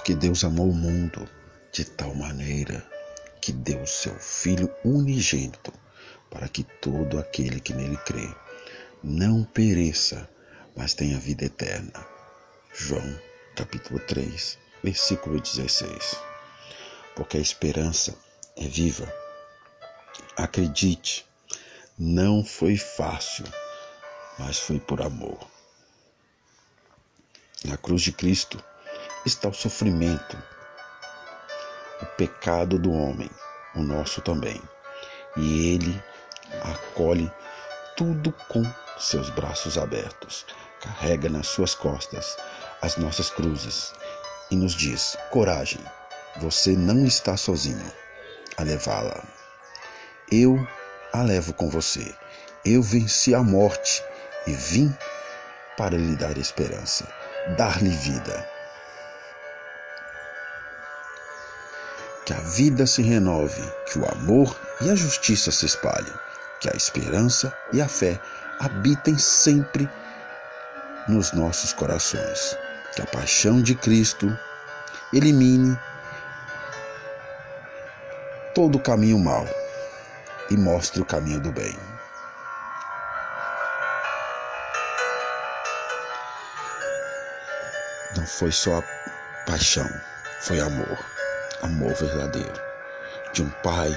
Porque Deus amou o mundo de tal maneira que deu seu Filho unigênito, para que todo aquele que nele crê não pereça, mas tenha vida eterna. João capítulo 3, versículo 16. Porque a esperança é viva. Acredite, não foi fácil, mas foi por amor. Na cruz de Cristo está o sofrimento, o pecado do homem, o nosso também. E ele acolhe tudo com seus braços abertos, carrega nas suas costas as nossas cruzes e nos diz: coragem, você não está sozinho a levá-la. Eu a levo com você. Eu venci a morte e vim para lhe dar esperança, dar-lhe vida. Que a vida se renove, que o amor e a justiça se espalhem, que a esperança e a fé habitem sempre nos nossos corações. Que a paixão de Cristo elimine todo o caminho mal e mostre o caminho do bem. Não foi só paixão, foi amor, amor verdadeiro, de um pai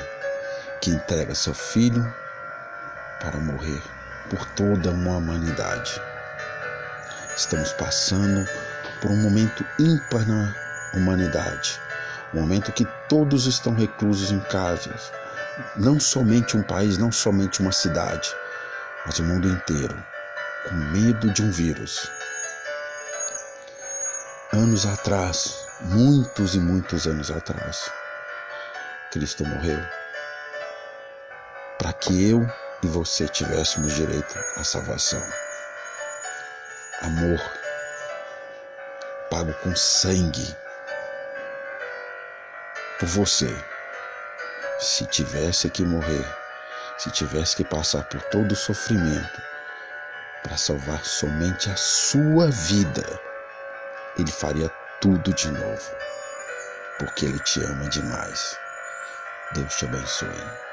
que entrega seu filho para morrer por toda uma humanidade. Estamos passando por um momento ímpar na humanidade, um momento que todos estão reclusos em casas, não somente um país, não somente uma cidade, mas o mundo inteiro, com medo de um vírus. Anos atrás, muitos e muitos anos atrás, Cristo morreu para que eu e você tivéssemos direito à salvação. Amor pago com sangue por você. Se tivesse que morrer, se tivesse que passar por todo o sofrimento para salvar somente a sua vida, ele faria tudo de novo, porque ele te ama demais. Deus te abençoe.